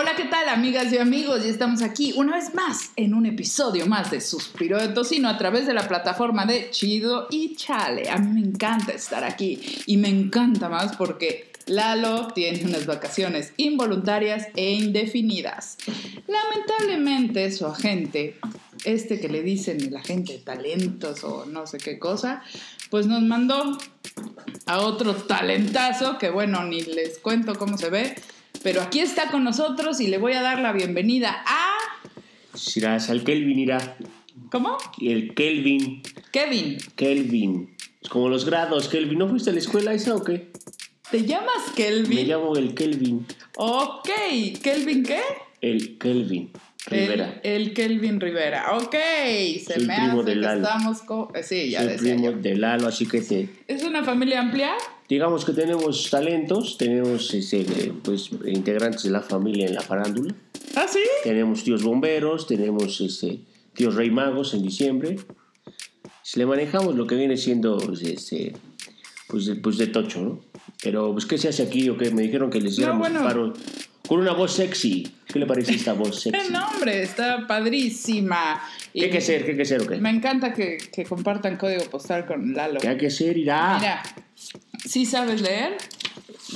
Hola, ¿qué tal amigas y amigos? Ya estamos aquí una vez más en un episodio más de Suspiro de Tocino a través de la plataforma de Chido y Chale. A mí me encanta estar aquí y me encanta más porque Lalo tiene unas vacaciones involuntarias e indefinidas. Lamentablemente su agente, este que le dicen el agente de talentos o no sé qué cosa, pues nos mandó a otro talentazo que bueno, ni les cuento cómo se ve pero aquí está con nosotros y le voy a dar la bienvenida a... Irás al Kelvin irá. ¿Cómo? El Kelvin. Kevin. Kelvin. Es como los grados, Kelvin. ¿No fuiste a la escuela esa o qué? ¿Te llamas Kelvin? Me llamo el Kelvin. Ok. ¿Kelvin qué? El Kelvin. Rivera. El, Kelvin Rivera. Ok. Se me hace que estamos con... Eh, sí, ya Soy primo de Lalo, así que te... ¿Es una familia amplia? Digamos que tenemos talentos, tenemos este, pues, integrantes de la familia en la farándula. ¿Ah, sí? Tenemos tíos bomberos, tenemos este, tíos rey magos en diciembre. Si le manejamos lo que viene siendo este, pues, de, pues de tocho, ¿no? Pero, pues, ¿qué se hace aquí? ¿O qué? Me dijeron que les diéramos no, paro con una voz sexy. ¿Qué le parece esta voz sexy? El nombre está padrísima. ¿Qué hay que ser? ¿Qué hay que ser o qué? Me encanta que, que compartan código postal con Lalo. ¿Qué hay que ser? Irá. Mira, ¿Sí sabes leer?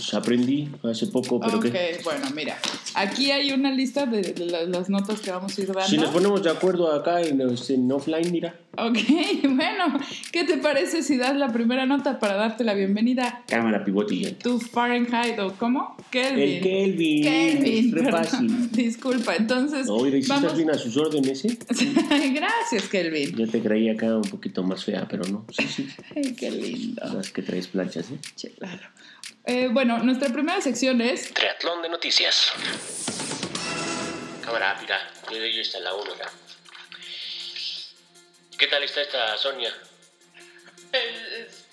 Pues aprendí hace poco, pero Ok, bueno, mira. Aquí hay una lista de, las notas que vamos a ir dando. Si nos ponemos de acuerdo acá en, en, offline, mira. Ok, bueno. ¿Qué te parece si das la primera nota para darte la bienvenida? Cámara pivotilla. Tu Fahrenheit o cómo? Kelvin. El Kelvin. Kelvin. Re fácil. Disculpa, entonces. No, ¿y estás bien a sus órdenes, ¿eh? Gracias, Kelvin. Yo te creía acá un poquito más fea, pero no. Sí, sí. Ay, qué lindo. Las que traes planchas, ¿eh? Claro. Eh, bueno, nuestra primera sección es... Triatlón de noticias. Cámara, mira, yo, yo está la 1 ¿Qué tal está esta Sonia?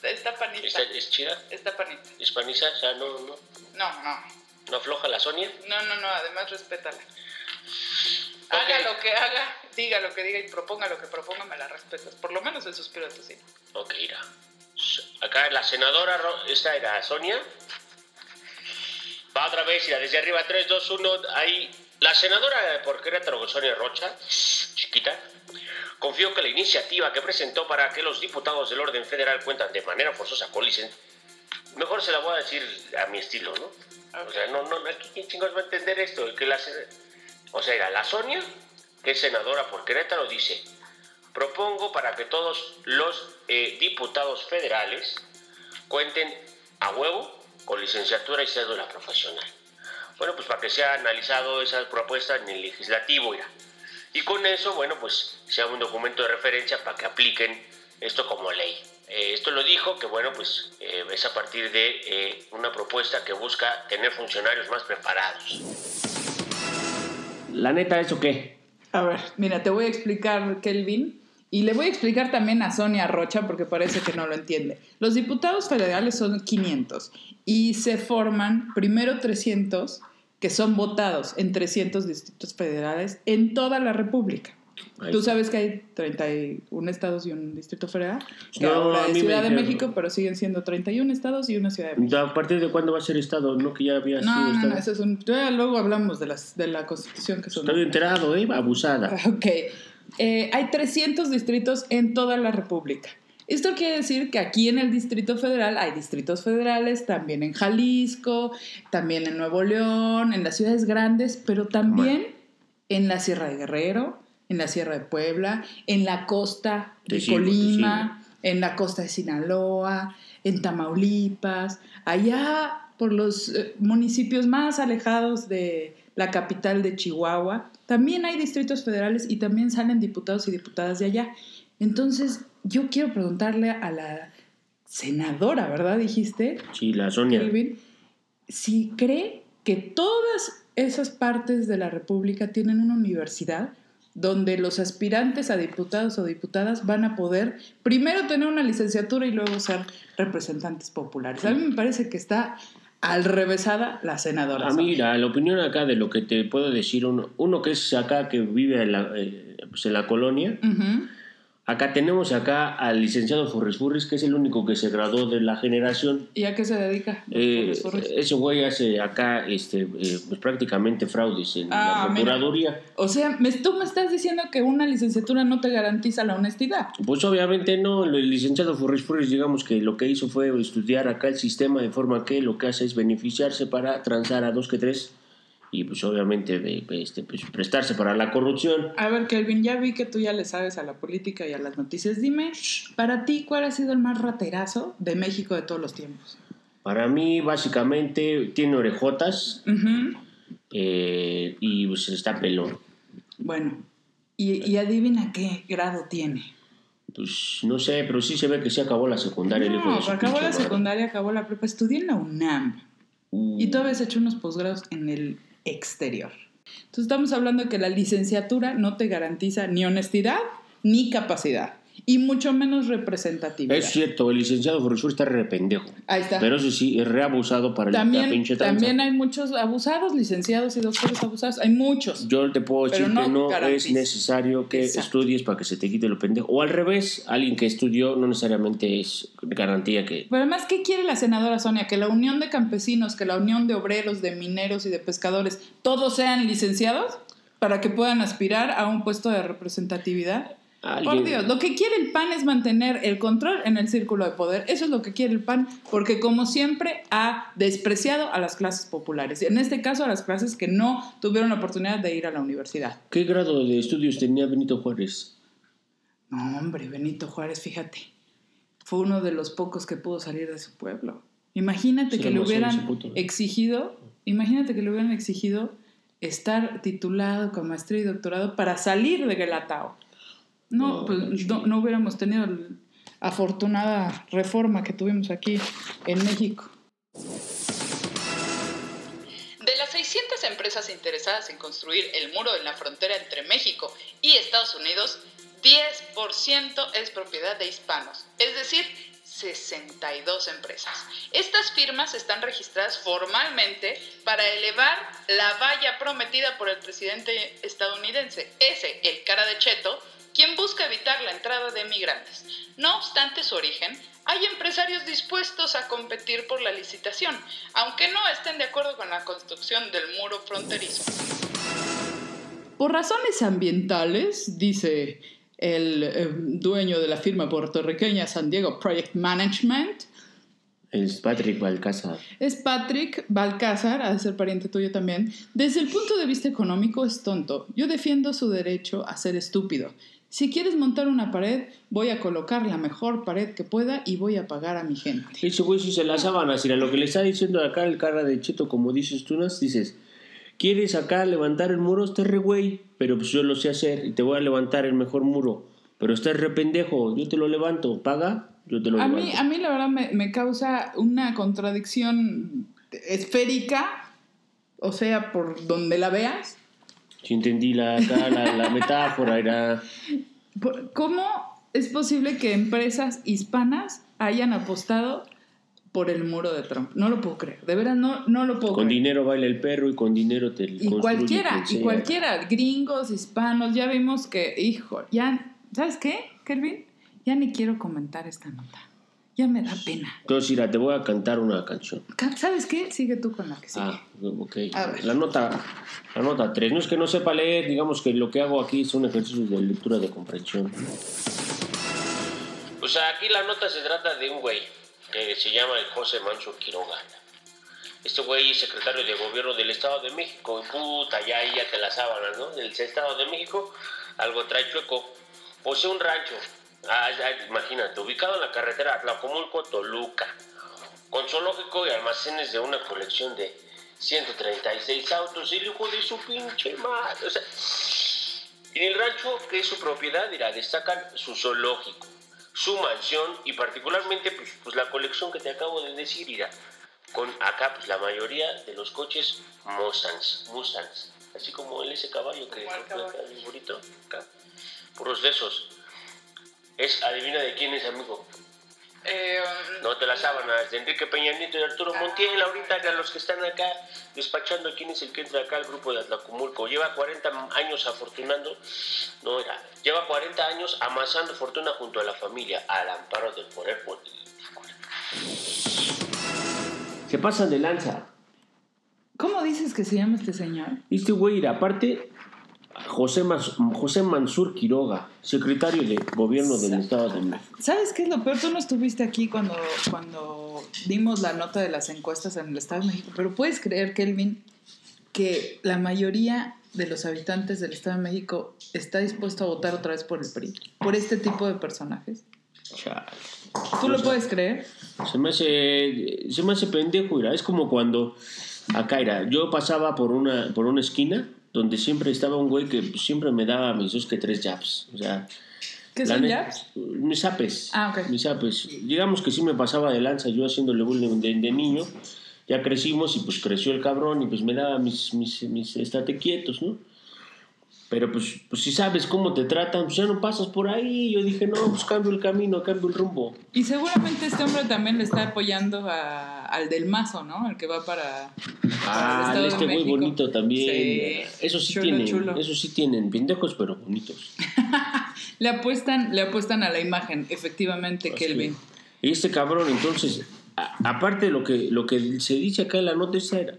está panita. ¿Está, ¿Es chida? Está panita. ¿Es paniza? O sea, no, no. No, no. ¿No afloja la Sonia? No, no, no, además respétala. Haga lo que haga, diga lo que diga y proponga lo que proponga, me la respetas. Por lo menos el suspiro de tu sí. Ok, irá. Acá la senadora, esta era Sonia. Va otra vez y la desde arriba, 3, 2, 1. Ahí. La senadora por Querétaro, Sonia Rocha, chiquita, confió que la iniciativa que presentó para que los diputados del orden federal cuentan de manera forzosa con licencia. Mejor se la voy a decir a mi estilo, ¿no? O sea, no, no, ¿quién chingos va a entender esto? O sea, era la Sonia, que es senadora por Querétaro, dice propongo para que todos los eh, diputados federales cuenten a huevo con licenciatura y cédula profesional. Bueno, pues para que sea analizado esa propuesta en el legislativo ya. Y con eso, bueno, pues sea un documento de referencia para que apliquen esto como ley. Eh, esto lo dijo que, bueno, pues eh, es a partir de una propuesta que busca tener funcionarios más preparados. ¿La neta eso qué? A ver, mira, te voy a explicar, Kelvin, y le voy a explicar también a Sonia Rocha porque parece que no lo entiende. Los diputados federales son 500 y se forman primero 300 que son votados en 300 distritos federales en toda la República. Tú sabes que hay 31 estados y un distrito federal, ahora es Ciudad de México, pero siguen siendo 31 estados y una Ciudad de México. ¿A partir de cuándo va a ser estado? No, que ya había no, sido no, estado. No, eso es un... Luego hablamos de, las, de la constitución que son... Estoy enterado, ¿eh? Abusada. Ok. Eh, hay 300 distritos en toda la República. Esto quiere decir que aquí en el Distrito Federal hay distritos federales, también en Jalisco, también en Nuevo León, en las ciudades grandes, pero también en la Sierra de Guerrero, en la Sierra de Puebla, en la costa de Colima, en la costa de Sinaloa, en Tamaulipas, allá por los eh, municipios más alejados de la capital de Chihuahua, también hay distritos federales y también salen diputados y diputadas de allá. Entonces, yo quiero preguntarle a la senadora, ¿verdad? Dijiste. Sí, la Sonia. si cree que todas esas partes de la República tienen una universidad donde los aspirantes a diputados o diputadas van a poder primero tener una licenciatura y luego ser representantes populares. A mí me parece que está al revésada la senadora. Ah, mira, la opinión acá de lo que te puedo decir, uno, uno que es acá que vive en la, eh, pues en la colonia, Acá tenemos acá al licenciado Forres Furris, que es el único que se graduó de la generación. ¿Y a qué se dedica? Eh, ese güey hace acá este, eh, pues prácticamente fraudes en Ah, la mira. Procuraduría. O sea, me, tú me estás diciendo que una licenciatura no te garantiza la honestidad. Pues obviamente no, el licenciado Forres Furris, digamos que lo que hizo fue estudiar acá el sistema de forma que lo que hace es beneficiarse para transar a dos que tres y pues obviamente este, pues, prestarse para la corrupción. A ver, Kelvin, ya vi que tú ya le sabes a la política y a las noticias. Dime, para ti, ¿cuál ha sido el más raterazo de México de todos los tiempos? Para mí, básicamente, tiene orejotas eh, y pues está pelón. Bueno, y, y adivina qué grado tiene. Pues no sé, pero sí se ve que se acabó la secundaria. No, acabó pinche la secundaria, acabó la prepa. Estudié en la UNAM. Uh, Y tú habías hecho unos posgrados en el exterior. Entonces estamos hablando de que la licenciatura no te garantiza ni honestidad ni capacidad. Y mucho menos representatividad. Es cierto, el licenciado Furris está re pendejo. Ahí está. Pero eso sí, es reabusado para el- la también, pinche tranza. también hay muchos abusados, licenciados y doctores abusados. Hay muchos. Yo te puedo decir no que no es necesario que Exacto. estudies para que se te quite lo pendejo. O al revés, alguien que estudió no necesariamente es garantía que... Pero además, ¿qué quiere la senadora Sonia? Que la unión de campesinos, que la unión de obreros, de mineros y de pescadores, todos sean licenciados para que puedan aspirar a un puesto de representatividad. Por Dios, lo que quiere el PAN es mantener el control en el círculo de poder. Eso es lo que quiere el PAN, porque como siempre ha despreciado a las clases populares. En este caso, a las clases que no tuvieron la oportunidad de ir a la universidad. ¿Qué grado de estudios tenía Benito Juárez? No, hombre, Benito Juárez, fíjate. Fue uno de los pocos que pudo salir de su pueblo. Imagínate que le hubieran exigido, imagínate que le hubieran exigido estar titulado con maestría y doctorado para salir de Guelatao. No, pues no hubiéramos tenido la afortunada reforma que tuvimos aquí en México. De las 600 empresas interesadas en construir el muro en la frontera entre México y Estados Unidos, 10% es propiedad de hispanos, es decir, 62 empresas. Estas firmas están registradas formalmente para elevar la valla prometida por el presidente estadounidense, ese, el cara de Cheto, quien busca evitar la entrada de migrantes. No obstante su origen, hay empresarios dispuestos a competir por la licitación, aunque no estén de acuerdo con la construcción del muro fronterizo. Por razones ambientales, dice el eh, dueño de la firma puertorriqueña San Diego Project Management, Es Patrick Balcázar. es Patrick Balcázar, de ser pariente tuyo también. Desde el punto de vista económico es tonto. Yo defiendo su derecho a ser estúpido. Si quieres montar una pared, voy a colocar la mejor pared que pueda y voy a pagar a mi gente. Ese güey sí se la sábanas. Mira, lo que le está diciendo acá el cara de Cheto, como dices tú, Nas, dices, ¿quieres acá levantar el muro? Estás re güey, pero pues yo lo sé hacer y te voy a levantar el mejor muro. Pero estás re pendejo, yo te lo levanto. ¿Paga? Yo te lo A levanto. mí, a mí la verdad me, me causa una contradicción esférica, o sea, por donde la veas. Si entendí la, acá, la, la metáfora, era... ¿Cómo es posible que empresas hispanas hayan apostado por el muro de Trump? No lo puedo creer, de veras no, no lo puedo Con creer. dinero baila el perro y con dinero te Y cualquiera, y cualquiera, gringos, hispanos, ya vimos que, hijo, ya, ¿sabes qué, Kelvin? Ya ni quiero comentar esta nota. Ya me da pena. Entonces, mira, te voy a cantar una canción. Ca- ¿Sabes qué? Sigue tú con la que sigue. Ah, ok. A ver. La nota, la nota 3. No es que no sepa leer, digamos que lo que hago aquí son ejercicios de lectura de comprensión. Pues aquí la nota se trata de un güey que se llama el José Manso Quiroga. Este güey es secretario de gobierno del Estado de México. Y puta, ya ahí ya te la sábanas, ¿no? Del Estado de México, algo trae chueco. Posee un rancho, ah, imagínate, ubicado en la carretera Tlacomulco-Toluca, con zoológico y almacenes de una colección de 136 autos. Y el hijo de su pinche madre. O sea, en el rancho, que es su propiedad, dirá, destacan su zoológico, su mansión y particularmente pues, pues, la colección que te acabo de decir, dirá, con acá pues la mayoría de los coches Mustangs, Mustangs, así como el ese caballo que bien bonito, acá, puros de esos. Es, adivina de quién es amigo, Eh, no te las sábanas de Enrique Peña Nieto y Arturo Montiel, ahorita a los que están acá despachando quién es el que entra acá al grupo de Atlacomulco. Lleva 40 años afortunando, no era, lleva 40 años amasando fortuna junto a la familia al amparo del poder político. Se pasan de lanza. ¿Cómo dices que se llama este señor? Este güey, aparte, José, José Mansur Quiroga, secretario de gobierno del Estado de México. ¿Sabes qué es lo peor? Tú no estuviste aquí cuando, cuando dimos la nota de las encuestas en el Estado de México, pero puedes creer, Kelvin, que la mayoría de los habitantes del Estado de México está dispuesto a votar otra vez por el PRI, por este tipo de personajes. ¿Tú lo puedes creer? Se me hace, se me hace pendejo, mira. Es como cuando acá era, yo pasaba por una, por una esquina donde siempre estaba un güey que siempre me daba mis dos que tres jabs. O sea, ¿Qué son jabs? Mis apes. Ah, ok. Mis apes. Digamos que sí me pasaba de lanza yo haciéndole bullying de, de, niño. Ya crecimos y pues creció el cabrón y pues me daba mis, mis, mis estate quietos, ¿no? Pero pues, pues si sabes cómo te tratan, pues ya no pasas por ahí. Yo dije, no, pues cambio el camino, cambio el rumbo. Y seguramente este hombre también le está apoyando a, al del mazo, ¿no? El que va para. Ah, este muy bonito también. Eso sí tienen, eso sí tienen, pendejos pero bonitos. le apuestan, le apuestan a la imagen, efectivamente, Kelvin. Y este cabrón, entonces, aparte de lo que, lo que se dice acá en la nota era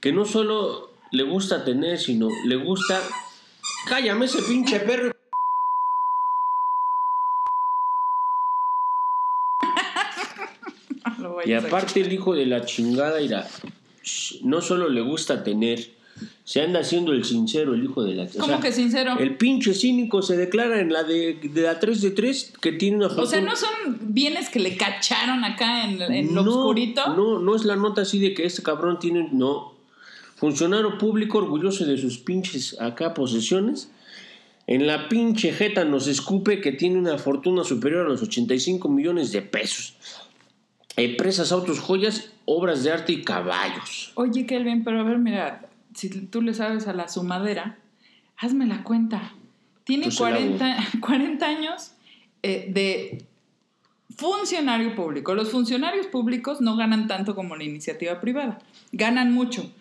que no solo le gusta tener, sino le gusta Cállame ese pinche perro. Y aparte el hijo de la chingada irá, no solo le gusta tener, se anda haciendo el sincero el hijo de la ¿Cómo que sincero? El pinche cínico se declara en la de, de la 3 de 3 que tiene una O sea, no son bienes que le cacharon acá en, en lo oscurito. No, no es la nota así de que este cabrón tiene, no. Funcionario público orgulloso de sus pinches acá posesiones. En la pinche jeta nos escupe que tiene una fortuna superior a los 85 millones de pesos. Empresas, autos, joyas, obras de arte y caballos. Oye, Kelvin, pero a ver, mira, si tú le sabes a la sumadera, hazme la cuenta. Tiene 40, 40, años eh, de funcionario público. Los funcionarios públicos no ganan tanto como la iniciativa privada. Ganan mucho.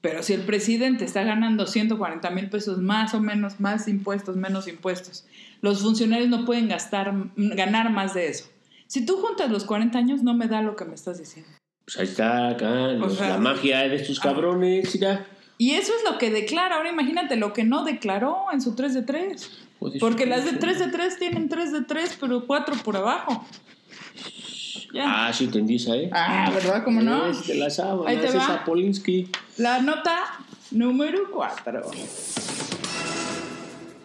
Pero si el presidente está ganando 140 mil pesos más o menos, más impuestos, menos impuestos, los funcionarios no pueden gastar, ganar más de eso. Si tú juntas los 40 años, no me da lo que me estás diciendo. Pues ahí está, acá, la magia de estos cabrones, ya. Y eso es lo que declara. Ahora imagínate lo que no declaró en su 3 de 3. Porque las de 3 de 3 tienen 3 de 3, pero 4 por abajo. Ah, sí, entendí esa, ¿eh? Ah, ¿verdad? ¿Cómo no? Es de la sábana, Ahí te va. Polinsky. La nota número 4.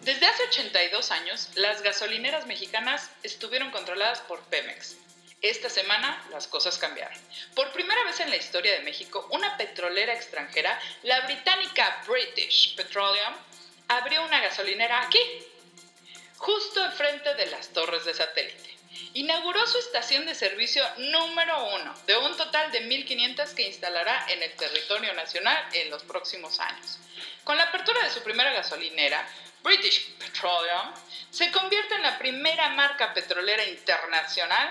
Desde hace 82 años, las gasolineras mexicanas estuvieron controladas por Pemex. Esta semana las cosas cambiaron. Por primera vez en la historia de México, una petrolera extranjera, la británica British Petroleum, abrió una gasolinera aquí, justo enfrente de las torres de satélite inauguró su estación de servicio número uno, de un total de 1.500 que instalará en el territorio nacional en los próximos años. Con la apertura de su primera gasolinera, British Petroleum se convierte en la primera marca petrolera internacional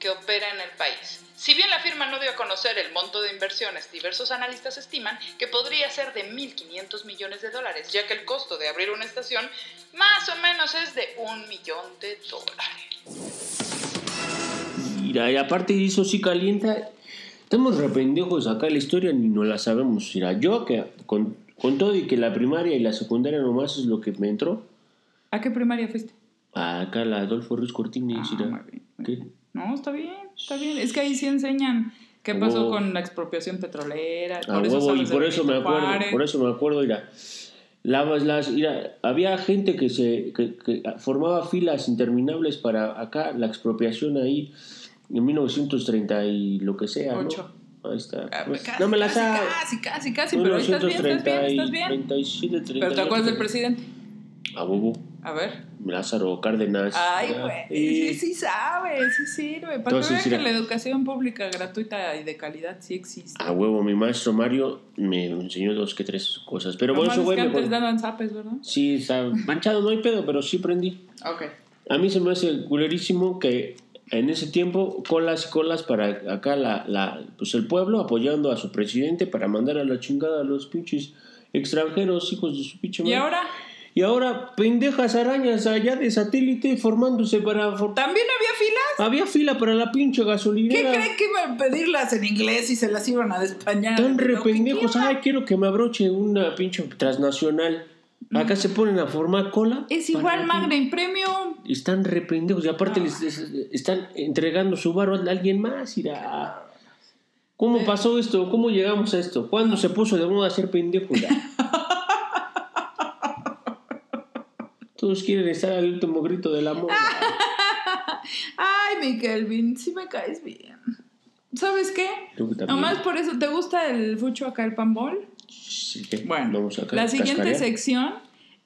que opera en el país. Si bien la firma no dio a conocer el monto de inversiones, diversos analistas estiman que podría ser de 1.500 millones de dólares, ya que el costo de abrir una estación más o menos es de un millón de dólares y aparte eso sí calienta. Estamos rependejos acá la historia ni no la sabemos. Mira, yo que con, todo y que la primaria y la secundaria nomás es lo que me entró. ¿A qué primaria fuiste? Acá la Adolfo Ruiz Cortines. Ah, no, está bien, está bien. Es que ahí sí enseñan qué pasó oh. con la expropiación petrolera. por eso y por eso me acuerdo, por eso me acuerdo, mira. Las, mira, había gente que se que, que formaba filas interminables para acá la expropiación ahí en 1930 y lo que sea. ¿no? Ahí está. Ah, pues, no me la sabes. Casi, casi, casi, pero estás bien, estás bien, estás bien. 37, 30, pero te acuerdas del presidente. A Bobo. A ver. Lázaro Cárdenas. Ay, güey. Sí, sí sabe, sí sirve. Para que vean que la educación pública gratuita y de calidad sí existe. A huevo, mi maestro Mario me enseñó dos que tres cosas. Pero bueno, eso, güey. que antes daban zapes, ¿verdad? Sí, está manchado, no hay pedo, pero sí prendí. Ok. A mí se me hace culerísimo que en ese tiempo, colas y colas para acá la, la, pues el pueblo apoyando a su presidente para mandar a la chingada a los pinches extranjeros, hijos de su pinche ¿Y madre. ahora? Y ahora pendejas arañas allá de satélite formándose para... for- ¿También había filas? Había fila para la pinche ¿Qué gasolinera. creen que iban a pedirlas en inglés y se las iban a despañar? Tan rependejos. Ay, quiero que me abroche una pinche transnacional. Acá se ponen a formar cola. Es igual la Magna Premium. Están rependejos y aparte Ah. les, les- están entregando su barro a alguien más. Irá. ¿Cómo pasó esto? ¿Cómo llegamos a esto? ¿Cuándo se puso de moda ser pendejo? Todos quieren estar al último grito del amor. Ay, mi Kelvin, sí me caes bien. ¿Sabes qué? Nomás por eso, ¿te gusta el fucho acá, el pambol? Sí. Bueno, la siguiente sección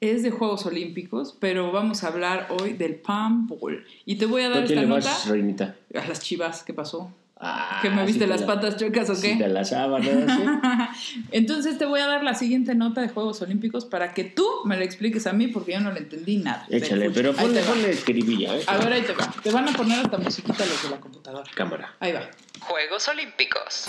es de Juegos Olímpicos, pero vamos a hablar hoy del pambol. Y te voy a ¿Tú dar esta le nota vas, reinita? a las chivas, ¿qué pasó? Ah, ¿Que me sí viste te las la- patas chuecas o sí qué? te las sábanas, ¿eh? Entonces te voy a dar la siguiente nota de Juegos Olímpicos para que tú me la expliques a mí porque yo no le entendí nada. Échale, pero ponle, ponle escribilla, ¿eh? A ver, ahí te va. Te van a poner hasta musiquita los de la computadora. Cámara. Ahí va. Juegos Olímpicos.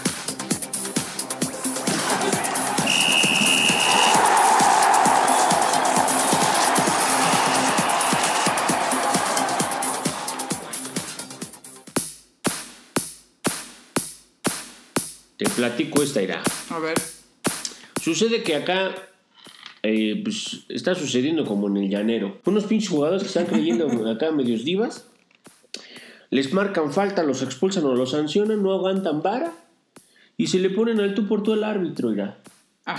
Te platico esta irá. A ver. Sucede que acá eh, pues, está sucediendo como en el llanero. Unos pinches jugadores que están creyendo acá medios divas. Les marcan falta, los expulsan o los sancionan, no aguantan vara. Y se le ponen al tú por tú al árbitro, irá.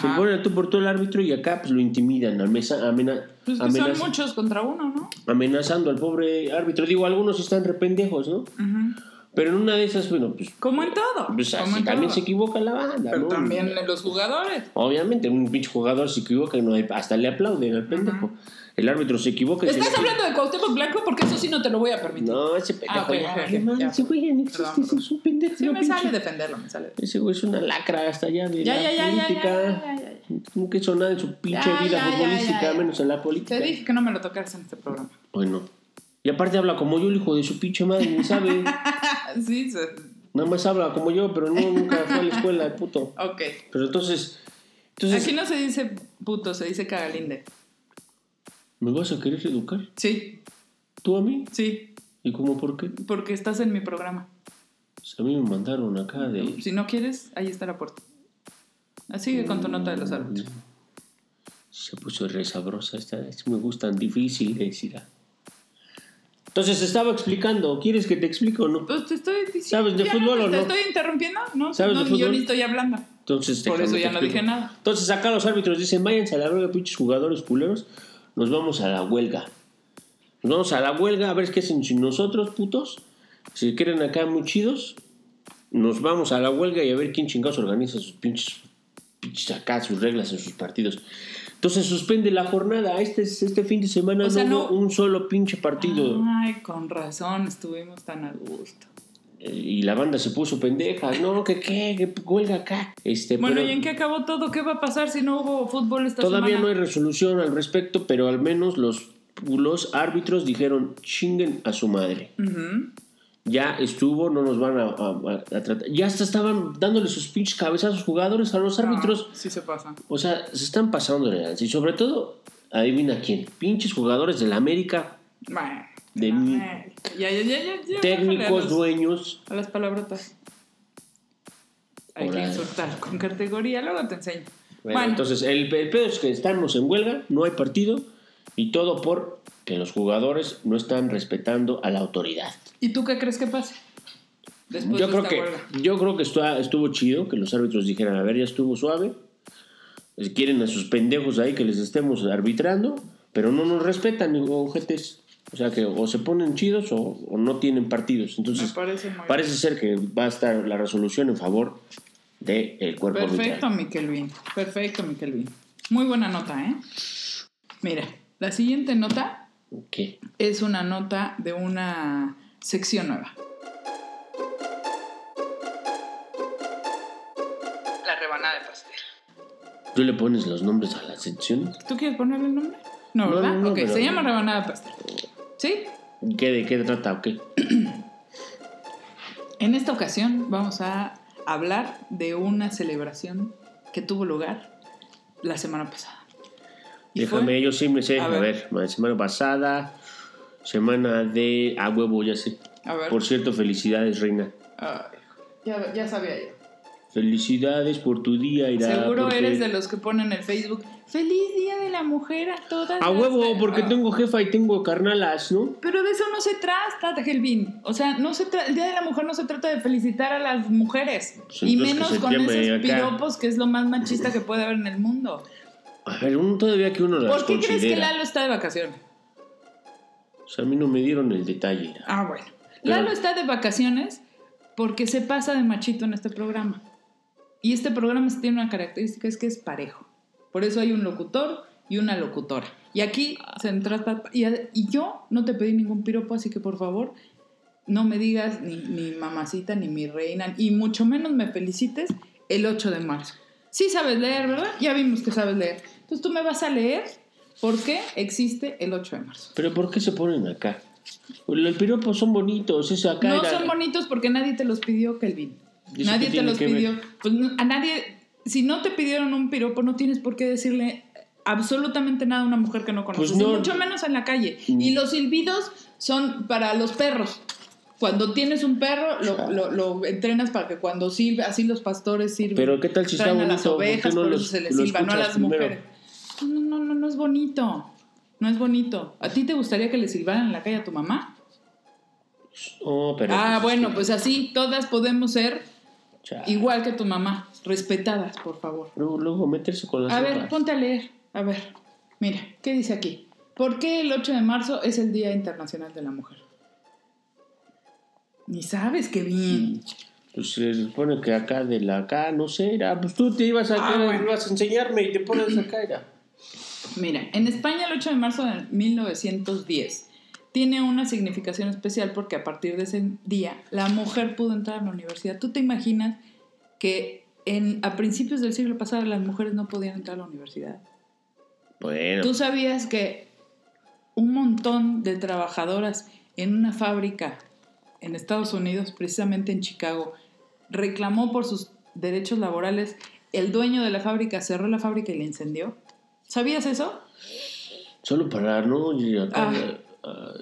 Se le ponen al tú por tú al árbitro y acá pues lo intimidan, amesa- amena- Pues son muchos contra uno, ¿no? amenazando al pobre árbitro. Digo, algunos están rependejos, ¿no? Ujú. Pero en una de esas, bueno, pues, Como en todo. pues así en también todo. se equivoca la banda, Pero ¿no? también los jugadores. Obviamente, un pinche jugador se equivoca y no hay- hasta le aplauden al pendejo. El árbitro se equivoca y se ¿Estás le- hablando de Cuauhtémoc Blanco? Porque eso sí no te lo voy a permitir. No, ese pendejo Ah, ok, ya, ok, vale madre, ya. ese güey ya no existe, ese es un pendejo. Sí no, me pinche- sale defenderlo, me sale. Ese güey es una lacra hasta allá de Ya, la ya, política. ya, ya, ya, ya. Nunca hizo nada en su pinche Ya, vida futbolística, ya, ya. menos en la política. Te dije que no me lo tocaras en este programa. Bueno. Y aparte habla como yo, el hijo de su pinche madre, ni sabe. sí, sí. Nada más habla como yo, pero no, nunca fue a la escuela, puto. Ok. Pero entonces, entonces Aquí no se dice puto, se dice cagalinde. ¿me vas a querer educar? Sí, ¿Tú a mí? sí, ¿Y cómo por qué? porque estás en mi programa. Pues a mí me mandaron acá de... Si no quieres, ahí está la puerta. Así que con tu nota de los árbitros. Se puso re sabrosa esta, es- me gustan difíciles, irá. Entonces estaba explicando, ¿quieres que te explique o no? Pues te estoy diciendo. ¿Sabes de ya fútbol no, o ¿Te no? estoy interrumpiendo? No, ¿Sabes no de yo ni estoy hablando. Entonces Por eso te ya no dije nada. Entonces acá los árbitros dicen, váyanse a la verga, pinches jugadores culeros, nos vamos a la huelga. Nos vamos a la huelga a ver qué hacen sin nosotros, putos. Si quieren acá muy chidos, nos vamos a la huelga y a ver quién chingados organiza sus pinches, acá, sus reglas en sus partidos. Entonces suspende la jornada. Este, este fin de semana O sea, no hubo no- un solo pinche partido. Ay, con razón, estuvimos tan a gusto. Eh, Y la banda se puso pendeja. No, que qué, que huelga acá. Este, Bueno, pero- ¿y en qué acabó todo? ¿Qué va a pasar si no hubo fútbol esta Todavía no hay resolución al respecto, pero al menos los, los árbitros dijeron chinguen a su madre. Ujú. Ya estuvo, no nos van a, a- a tratar. Ya hasta estaban dándole sus pinches cabezazos jugadores a los árbitros. No, sí se pasa. O sea, se están pasando de lanza. Y sobre todo, adivina quién. Pinches jugadores del América, De eh, Ya, técnicos, a los- dueños. A las palabrotas. Hay que insultar con categoría, luego te enseño. Bueno, Bueno, entonces el, el pedo es que estamos en huelga, no hay partido. Y todo por que los jugadores no están respetando a la autoridad. ¿y tú qué crees que pase? Después yo de creo esta que huelga. yo creo que estuvo, estuvo chido que los árbitros dijeran a ver ya estuvo suave quieren a sus pendejos ahí que les estemos arbitrando pero no nos respetan ojetes o sea que o se ponen chidos o, o no tienen partidos entonces parece ser que va a estar la resolución en favor del cuerpo Perfecto. Miquelvin. Perfecto, Miquelvin. Muy buena nota, ¿eh? Mira, la siguiente nota ¿Qué? es una nota de una sección nueva. La rebanada de pastel. ¿Tú le pones los nombres a las secciones? ¿Tú quieres ponerle el nombre? No, No, ¿verdad? no, no, ok, pero- se llama rebanada de pastel. ¿Sí? ¿Qué, ¿De qué trata o qué? En esta ocasión vamos a hablar de una celebración que tuvo lugar la semana pasada. Y Déjame, fue- yo sí me sé. A A ver. semana pasada, semana de. A huevo, ya sé. A ver. Por cierto, felicidades, reina. Ay, ya, ya sabía yo. Felicidades por tu día, Ira. Seguro porque- eres de los que ponen en el Facebook Feliz Día de la Mujer a todas. A las- huevo, porque Ah. tengo jefa y tengo carnalas, ¿no? Pero de eso no se trata, Gelvin. O sea, no se tra- el Día de la Mujer no se trata de felicitar a las mujeres. Pues y menos con esos acá. piropos que es lo más machista que puede haber en el mundo. A ver, uno todavía que uno las ¿Por qué crees que. Lalo está de vacaciones? O sea, a mí no me dieron el detalle. Ah, bueno. Pero- Lalo está de vacaciones porque se pasa de machito en este programa. Y este programa tiene una característica, es que es parejo. Por eso hay un locutor y una locutora. Y aquí se trata... Y, y yo no te pedí ningún piropo, así que por favor no me digas ni, ni mamacita ni mi reina, y mucho menos me felicites el 8 de marzo. Sí sabes leer, ¿verdad? Ya vimos que sabes leer. Entonces tú me vas a leer por qué existe el 8 de marzo. Pero ¿por qué se ponen acá? El piropo son bonitos, eso acá No era- son bonitos porque nadie te los pidió, Kelvin. ¿Y eso Nadie te los pidió. ver? Pues a nadie, si no te pidieron un piropo, no tienes por qué decirle absolutamente nada a una mujer que no conoces, Pues y no. mucho menos en la calle. Mm. Y los silbidos son para los perros. Cuando tienes un perro, lo, Chale. lo- lo entrenas para que cuando silbe, así los pastores sirven. Pero ¿qué tal si está traen a las bonito? ¿Por qué ovejas, no por lo- eso se les silba, no a las primero? mujeres. No, no, no, no es bonito. No es bonito. ¿A ti te gustaría que le silbaran en la calle a tu mamá? Oh, pero ah, pues, bueno, pues así todas podemos ser igual que tu mamá, respetadas, por favor. Luego, luego meterse con las A ver, ponte a leer. A ver, mira, ¿qué dice aquí? ¿Por qué el 8 de marzo es el Día Internacional de la Mujer? Ni sabes qué bien. Pues se supone que acá de la acá, no sé, era, pues tú te ibas a, Ah, bueno. ibas a enseñarme y te pones acá, era. Mira, en España el 8 de marzo de 1910 tiene una significación especial porque a partir de ese día la mujer pudo entrar a la universidad. ¿Tú te imaginas que en, a principios del siglo pasado las mujeres no podían entrar a la universidad? Bueno, ¿Tú sabías que un montón de trabajadoras en una fábrica en Estados Unidos, precisamente en Chicago, reclamó por sus derechos laborales? El dueño de la fábrica cerró la fábrica y la incendió. ¿Sabías eso? solo para, ¿no? Y acá, Ah.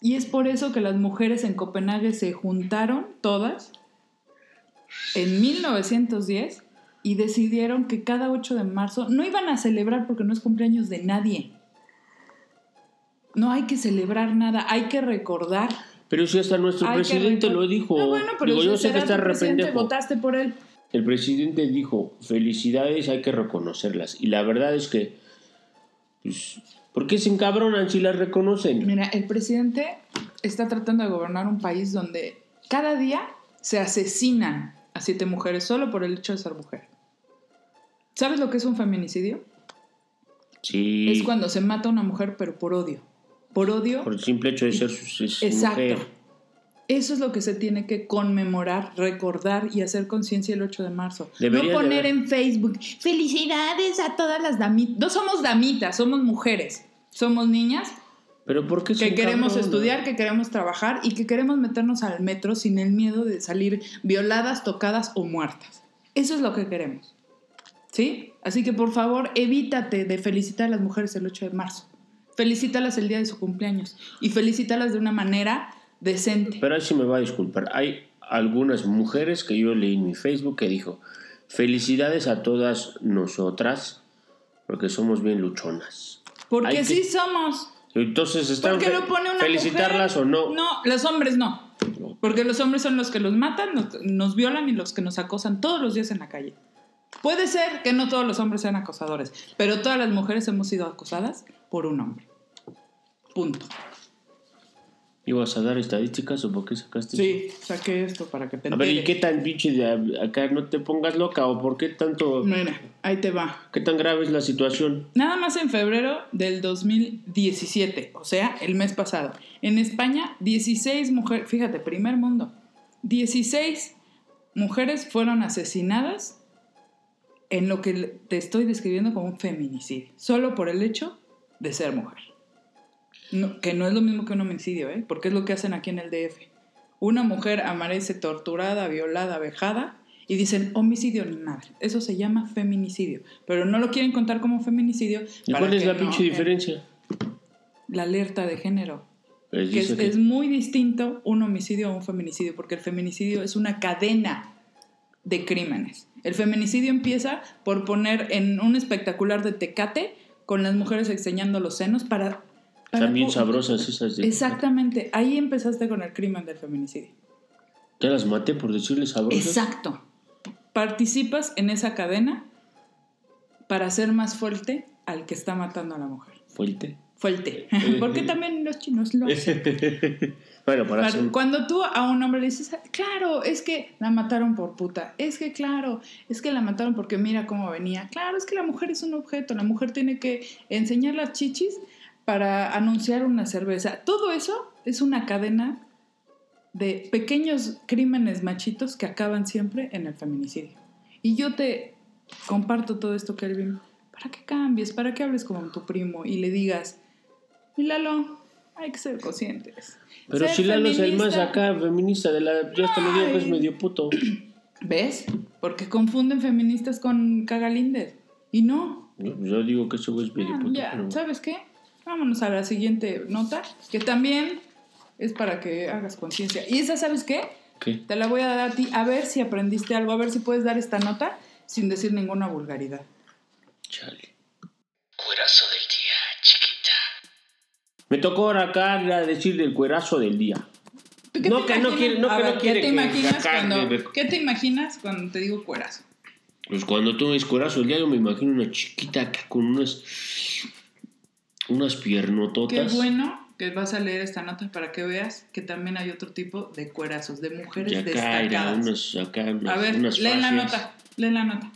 Y es por eso que las mujeres en Copenhague se juntaron todas en 1910 y decidieron que cada 8 de marzo no iban a celebrar porque no es cumpleaños de nadie. No hay que celebrar nada, hay que recordar. Pero si hasta nuestro hay presidente lo dijo. No, bueno, pero Digo, yo sé que está rependejo. votaste por él. El presidente dijo, felicidades, hay que reconocerlas. Y la verdad es que, pues, ¿por qué se encabronan si las reconocen? Mira, el presidente está tratando de gobernar un país donde cada día se asesinan a siete mujeres solo por el hecho de ser mujer. ¿Sabes lo que es un feminicidio? Sí, Es cuando se mata a una mujer, pero por odio. Por odio. por el simple hecho de ser su, es Exacto. mujer. Eso es lo que se tiene que conmemorar, recordar y hacer conciencia el 8 de marzo. Debería no poner en Facebook felicidades a todas las damitas. No somos damitas, somos mujeres. Somos niñas Pero ¿por qué se que queremos estudiar, que queremos trabajar y que queremos meternos al metro sin el miedo de salir violadas, tocadas o muertas. Eso es lo que queremos. ¿Sí? Así que por favor, evítate de felicitar a las mujeres el 8 de marzo. Felicítalas el día de su cumpleaños y felicítalas de una manera decente. Pero ahí sí me va a disculpar. Hay algunas mujeres que yo leí en mi Facebook que dijo, felicidades a todas nosotras, porque somos bien luchonas. Porque hay que- sí somos. Entonces, ¿están Porque fe- lo pone una felicitarlas mujer. o no? No, los hombres no. Porque los hombres son los que los matan, nos, nos violan y los que nos acosan todos los días en la calle. Puede ser que no todos los hombres sean acosadores, pero todas las mujeres hemos sido acosadas por un hombre. Punto. ¿Ibas a dar estadísticas o por qué sacaste Sí, saqué esto para que te A ver, ¿y qué tan pinche de acá no te pongas loca o por qué tanto, Mira, ahí te va. qué tan grave es la situación? Nada más en febrero del 2017, o sea, el mes pasado. En España, 16 mujeres, fíjate, primer mundo, 16 mujeres fueron asesinadas en lo que te estoy describiendo como un feminicidio, solo por el hecho de ser mujer. No- que no es lo mismo que un homicidio, ¿eh? porque es lo que hacen aquí en el DF. una mujer amanece torturada, violada, vejada y dicen homicidio ni madre. Eso se llama feminicidio, pero no lo quieren contar como feminicidio. ¿Y para cuál es que la no- pinche eh, diferencia? La alerta de género. Pues Que es, que- es muy distinto un homicidio a un feminicidio, porque el feminicidio es una cadena de crímenes. El feminicidio empieza por poner en un espectacular de tecate con las mujeres enseñando los senos para... Están bien sabrosas esas. De... Exactamente, ahí empezaste con el crimen del feminicidio. Ya las maté por decirles sabrosas. Exacto. Participas en esa cadena para ser más fuerte al que está matando a la mujer. Fuerte. Fuerte. Porque también los chinos lo hacen. bueno, para Para-. Cuando tú a un hombre le dices, claro, es que la mataron por puta, es que claro, es que la mataron porque mira cómo venía, claro, es que la mujer es un objeto, la mujer tiene que enseñar las chichis para anunciar una cerveza. Todo eso es una cadena de pequeños crímenes machitos que acaban siempre en el feminicidio. Y yo te comparto todo esto, Kelvin, para que cambies, para que hables como tu primo y le digas, "Mi Lalo, hay que ser conscientes. Pero Ser si Lalo es el más acá feminista de la... Ya hasta dio pues Ay. medio puto. ¿Ves? Porque confunden feministas con cagalindes. Y no. Yo digo que ese güey es medio puto. ya, pero- ¿sabes qué? Vámonos a la siguiente nota, que también es para que hagas conciencia. Y esa, ¿sabes qué? ¿Qué? Te la voy a dar a ti, a ver si aprendiste algo, a ver si puedes dar esta nota sin decir ninguna vulgaridad. Chale. Cuerazo del día, chiquita. Me tocó ahora acá decir del cuerazo del día. ¿Tú qué No, te que no imaginas? quiere- no, A que no ver, quiere ¿qué te imaginas cuando, de- ¿Qué te imaginas cuando te digo cuerazo? Pues cuando tú me dices cuerazo del día, yo me imagino una chiquita acá con unas... Unas Qué piernototas. bueno que vas a leer esta nota para que veas que también hay otro tipo de cuerazos, de mujeres Y acá, era destacadas. acá A ver, unas lee la nota, lee la nota.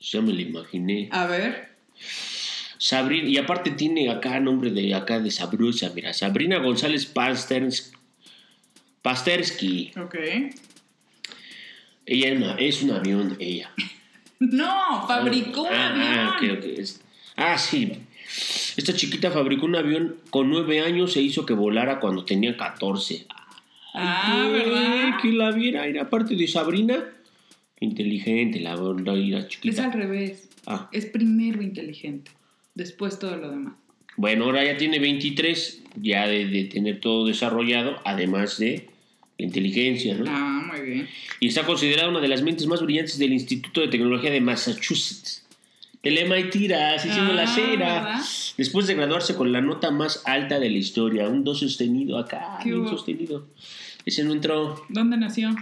Ya me la imaginé. A ver, Sabrina, y aparte tiene acá nombre de acá de sabrosa, mira, Sabrina González Pasters, Pastersky. ok. Ella es, una- es un avión, ella. No, fabricó un ah, avión. Ah. Es- ah, sí. Esta chiquita fabricó un avión con nueve años, se hizo que volara cuando tenía 14. Ah, Ay, ¿verdad? Que la viera, era aparte de Sabrina. Inteligente, la, la, la Es chiquita. al revés. Ah. Es primero inteligente, después todo lo demás. Bueno, ahora ya tiene 23, ya de, de tener todo desarrollado, además de la inteligencia, ¿no? Ah, muy bien. Y está considerada una de las mentes más brillantes del Instituto de Tecnología de Massachusetts. El MIT, hicimos la Ah, cera. ¿verdad? Después de graduarse con la nota más alta de la historia, un 2 sostenido acá, ¿Qué bien hubo? sostenido. Ese no entró. ¿Dónde nació?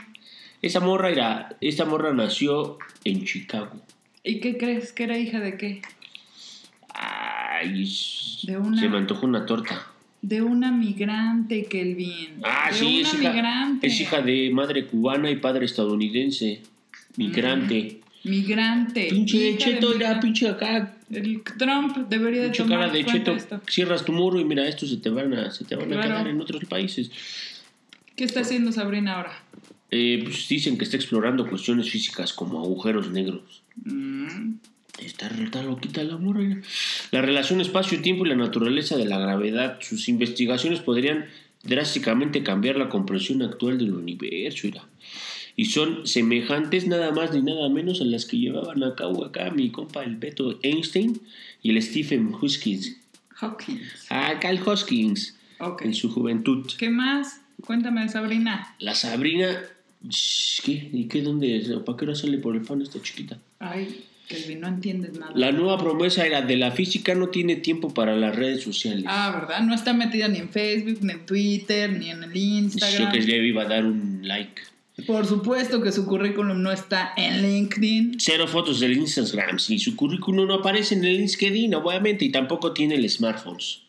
Esa morra era, esta morra nació en Chicago. ¿Y qué crees? ¿Que era hija de qué? Ay, De una- se me antojó una torta. De una migrante, Kelvin. Ah, de sí, una es hija, migrante. es hija de madre cubana y padre estadounidense. Migrante. Migrante. Pinche cheto, migrante. pinche acá. El Trump debería de Pinche tomar cara de cheto. esto. Cierras tu muro y mira, estos se te van a, se te van a Claro. quedar en otros países. ¿Qué está haciendo Sabrina ahora? Eh, pues dicen que está explorando cuestiones físicas como agujeros negros. Mm, Está, está loquita la morra. mira. La relación espacio-tiempo y la naturaleza de la gravedad. Sus investigaciones podrían drásticamente cambiar la comprensión actual del universo. mira. Y son semejantes nada más ni nada menos a las que llevaban a cabo acá mi compa el Beto Einstein y el Stephen Hoskins. Hawkins. Ah, Carl Hoskins Ok. en su juventud. ¿Qué más? Cuéntame de Sabrina. La Sabrina... ¿Qué? ¿Y qué? ¿Dónde? es? ¿Para qué hora sale por el fan esta chiquita? Ay, Kelvin, no entiendes nada. La nueva promesa era de la física no tiene tiempo para las redes sociales. Ah, ¿verdad? No está metida ni en Facebook, ni en Twitter, ni en el Yo Instagram. que le iba a dar un like. Por supuesto que su currículum no está en LinkedIn. Cero fotos del Instagram. Si su currículum no aparece en el LinkedIn, obviamente, y tampoco tiene el smartphones.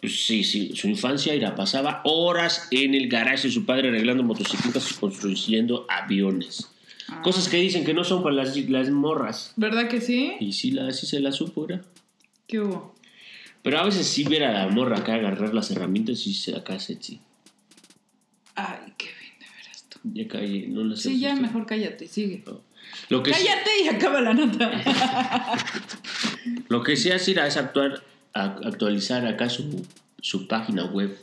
Pues sí, sí, su infancia era, pasaba horas en el garaje de su padre arreglando motocicletas y construyendo aviones. Ah. Cosas que dicen que no son para las, las morras. ¿Verdad que sí? Y sí, la, sí se la supo, era. ¿Qué hubo? Pero a veces sí ver a la morra acá agarrar las herramientas y se acá sexy. Ay, tú. Ya calle, no las Sí, ya mejor cállate, sigue. Lo que sí- Cállate y acaba la nota. Lo que se hace es actuar, actualizar acá su, su página web.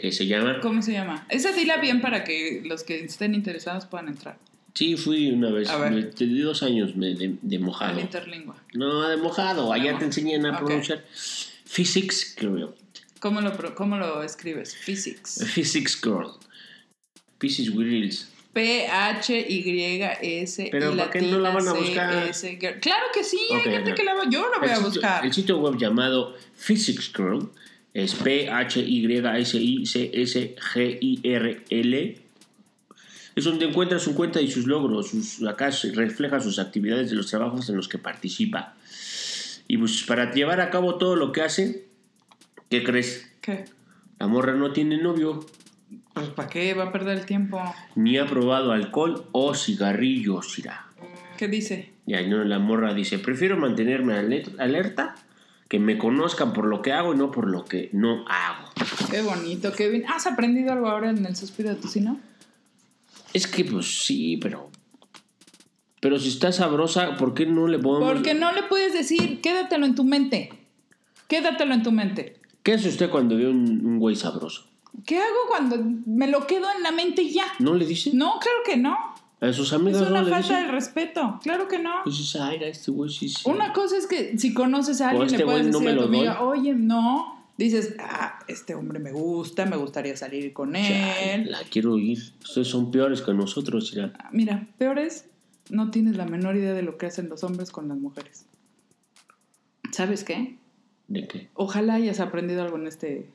que se llama. ¿Cómo se llama? Esa dila bien para que los que estén interesados puedan entrar. Sí, fui una vez, me- dos años me- de, de mojado. interlingua. No, de mojado, allá No. te enseñan a Ok. pronunciar. Physics Girl. ¿Cómo lo, cómo lo escribes? Physics. Physics Girl. Physics Girls. P-H-Y-S. Pero ¿para qué no la van a buscar? Claro que sí, hay gente que la va. Yo la voy a sitio- buscar. El sitio web llamado Physics Girl es P-H-Y-S-I-C-S-G-I-R-L. Es donde encuentra su cuenta y sus logros. Sus, acá se refleja sus actividades de los trabajos en los que participa. Y pues para llevar a cabo todo lo que hace, ¿qué crees? ¿Qué? La morra no tiene novio, Pues ¿para qué va a perder el tiempo? ni ha probado alcohol o cigarrillos, irá. ¿Qué dice? Y ahí no, la morra dice, prefiero mantenerme aler- alerta, que me conozcan por lo que hago y no por lo que no hago. Qué bonito, bien. ¿Has aprendido algo ahora en el suspiro de tocino? Es que pues sí, pero... Pero si está sabrosa, ¿por qué no le podemos... Porque no le puedes decir, quédatelo en tu mente. Quédatelo en tu mente. ¿Qué hace usted cuando ve un, un güey sabroso? ¿Qué hago cuando me lo quedo en la mente y ya? ¿No le dice? No, claro que no. A sus Es amigas una no le falta de respeto. Claro que no. Pues dice, ay, este güey sí, sí. Una cosa es que si conoces a alguien este le puedes no decir a tu amiga, doy. oye, no. Dices, ah, este hombre me gusta, me gustaría salir con él. la quiero oír. Ustedes son peores que nosotros, irá. Ah, Mira, peor es, no tienes la menor idea de lo que hacen los hombres con las mujeres. ¿Sabes qué? ¿De qué? Ojalá hayas aprendido algo en este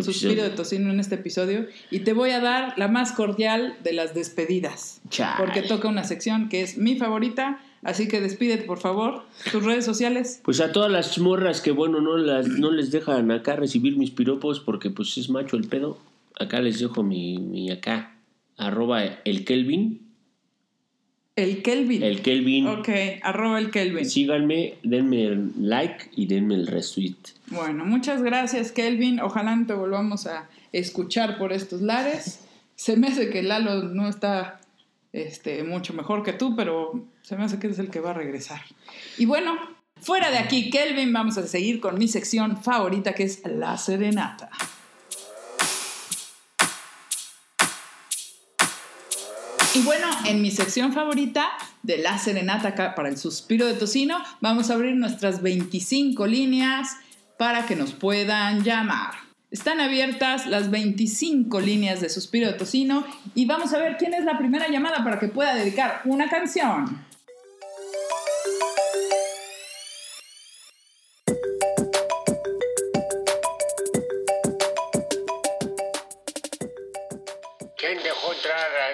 suspiro de tocino en este episodio y te voy a dar la más cordial de las despedidas. Chale. Porque toca una sección que es mi favorita, así que despídete por favor, tus redes sociales. Pues a todas las morras que, bueno, no, las, no les dejan acá recibir mis piropos porque pues es macho el pedo. Acá les dejo mi, mi acá, arroba el Kelvin. El Kelvin. El Kelvin. Ok, arroba el Kelvin. Síganme, denme el like y denme el retweet. Bueno, muchas gracias Kelvin. Ojalá no te volvamos a escuchar por estos lares. Se me hace que Lalo no está este, mucho mejor que tú, pero se me hace que es el que va a regresar. Y bueno, fuera de aquí, Kelvin, vamos a seguir con mi sección favorita que es la serenata. Y bueno, en mi sección favorita de la serenata para el suspiro de tocino, vamos a abrir nuestras 25 líneas para que nos puedan llamar. Están abiertas las 25 líneas de suspiro de tocino y vamos a ver quién es la primera llamada para que pueda dedicar una canción.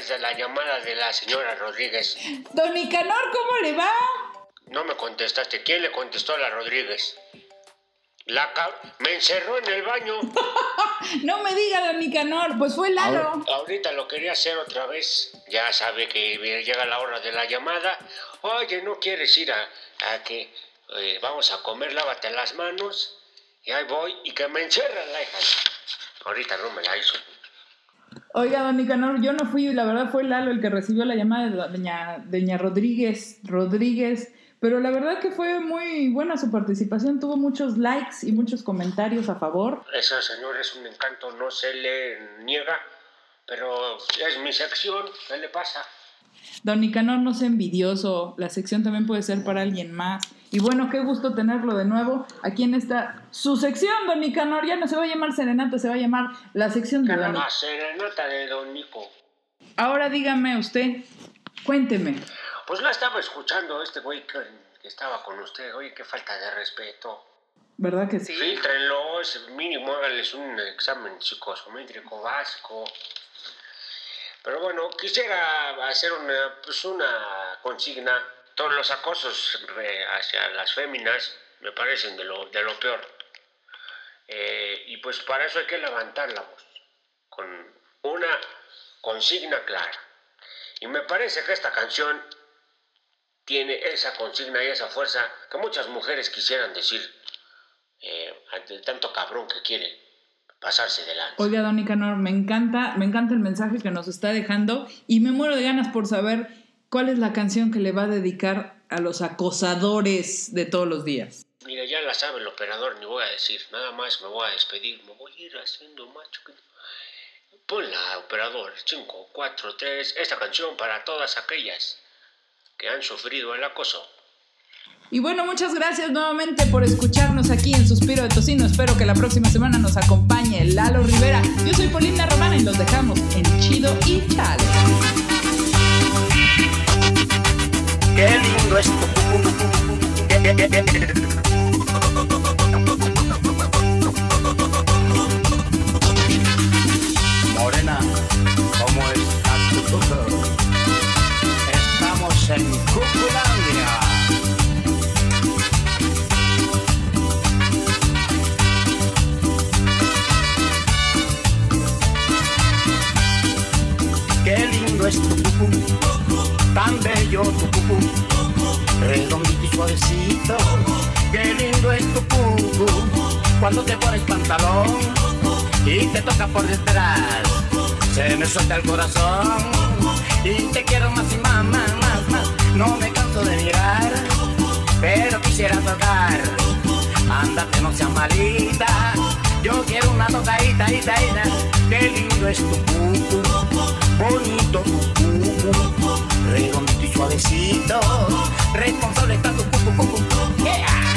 Entrar desde la llamada de la señora Rodríguez? Don Nicanor, ¿cómo le va? No me contestaste. ¿Quién le contestó a la Rodríguez? La me encerró en el baño. No me diga, don Nicanor, pues fue Lalo. Ahor- ahorita lo quería hacer otra vez. Ya sabe que llega la hora de la llamada. Oye, ¿no quieres ir a, a que eh, vamos a comer? Lávate las manos. Y ahí voy. Y que me encierra la hija. Ahorita no me la hizo. Oiga, don Nicanor, yo no fui, la verdad fue Lalo el que recibió la llamada de doña, doña Rodríguez, Rodríguez, pero la verdad que fue muy buena su participación, tuvo muchos likes y muchos comentarios a favor. Esa señora es un encanto, no se le niega. Pero es mi sección. ¿Qué le pasa? Don Nicanor no sea envidioso, la sección también puede ser para alguien más. Y bueno, qué gusto tenerlo de nuevo aquí en esta su sección, don Nicanor. Ya no se va a llamar Serenata, se va a llamar la sección de don La serenata de Don Nico. Ahora dígame usted, cuénteme. Pues la estaba escuchando este güey que, que estaba con usted. Oye, qué falta de respeto. ¿Verdad que sí? Filtrenlo, es mínimo, háganles un examen psicosométrico básico. Pero bueno, quisiera hacer una, pues una consigna. Todos los acosos hacia las féminas me parecen de lo, de lo peor. Eh, y pues para eso hay que levantar la voz con una consigna clara. Y me parece que esta canción tiene esa consigna y esa fuerza que muchas mujeres quisieran decir eh, ante tanto cabrón que quiere pasarse delante. Oiga, don Nicanor, me encanta, me encanta el mensaje que nos está dejando y me muero de ganas por saber cuál es la canción que le va a dedicar a los acosadores de todos los días. Mire, ya la sabe el operador, ni voy a decir. Nada más me voy a despedir. Me voy a ir haciendo macho. Ponla, operador. 5, 4, 3. Esta canción para todas aquellas que han sufrido el acoso. Y bueno, muchas gracias nuevamente por escucharnos aquí en Suspiro de Tocino. Espero que la próxima semana nos acompañe Lalo Rivera. Yo soy Polina Romana y los dejamos en Chido y Chale. Qué lindo es Morena, ¿cómo estás tú? Estamos en Cuculandia. Qué lindo es tu tan bello tu cucú, redondito y suavecito. Qué lindo es tu cucú, cuando te pones pantalón y te toca por detrás. Se me suelta el corazón y te quiero más y más, más, más, más. No me canso de mirar, pero quisiera tocar. Ándate, no seas malita. Yo quiero una tocadita, ita, ita. Qué lindo es tu cucu, bonito tu cucu, redondito y suavecito. Responsable está tu cucu. Yeah.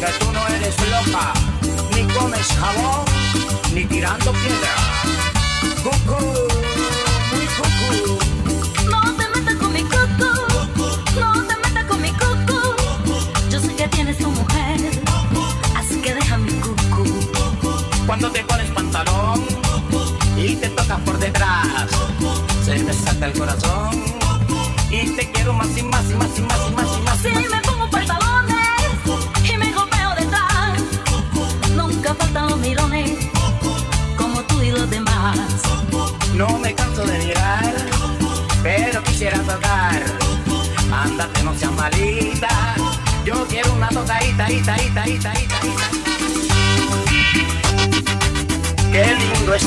Que tú no eres loca, ni comes jabón, ni tirando piedra. Cucú, muy cucú. No te metas con mi coco, no te metas con mi coco. Yo sé que tienes tu mujer, así que deja mi cucu. Cuando te pones pantalón y te tocas por detrás, se me salta el corazón y te quiero más y más y más y más y más y más. Si y más. Ándate, no seas malita. Yo quiero una tocadita, ita, ita, ita, ita. Qué lindo es